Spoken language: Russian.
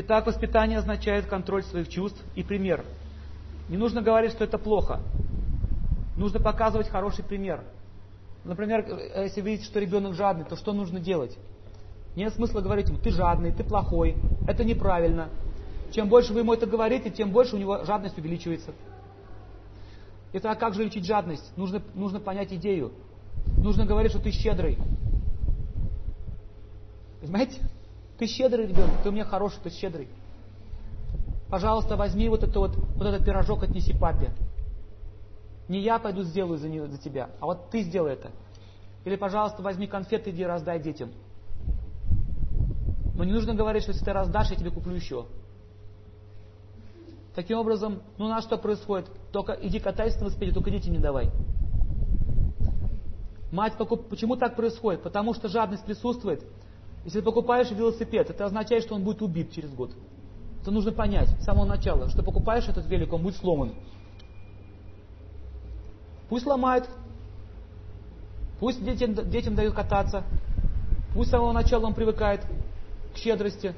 Итак, воспитание означает контроль своих чувств и пример. Не нужно говорить, что это плохо. Нужно показывать хороший пример. Например, если видите, что ребенок жадный, то что нужно делать? Нет смысла говорить ему, ты жадный, ты плохой, это неправильно. Чем больше вы ему это говорите, тем больше у него жадность увеличивается. Итак, как же лечить жадность? Нужно, нужно понять идею. Нужно говорить, что ты щедрый. Понимаете? Ты щедрый ребенок, ты у меня хороший, ты щедрый. Пожалуйста, возьми вот, это вот, вот этот пирожок, отнеси папе. Не я пойду сделаю за, него, за тебя, а вот ты сделай это. Или, пожалуйста, возьми конфеты, иди раздай детям. Но не нужно говорить, что если ты раздашь, я тебе куплю еще. Таким образом, ну у нас что происходит? Только иди катайся на велосипеде, только детям не давай. Мать покуп... Почему так происходит? Потому что жадность присутствует. Если ты покупаешь велосипед, это означает, что он будет убит через год. Это нужно понять с самого начала, что покупаешь этот велик, он будет сломан. Пусть ломает, пусть детям, детям дают кататься, пусть с самого начала он привыкает к щедрости,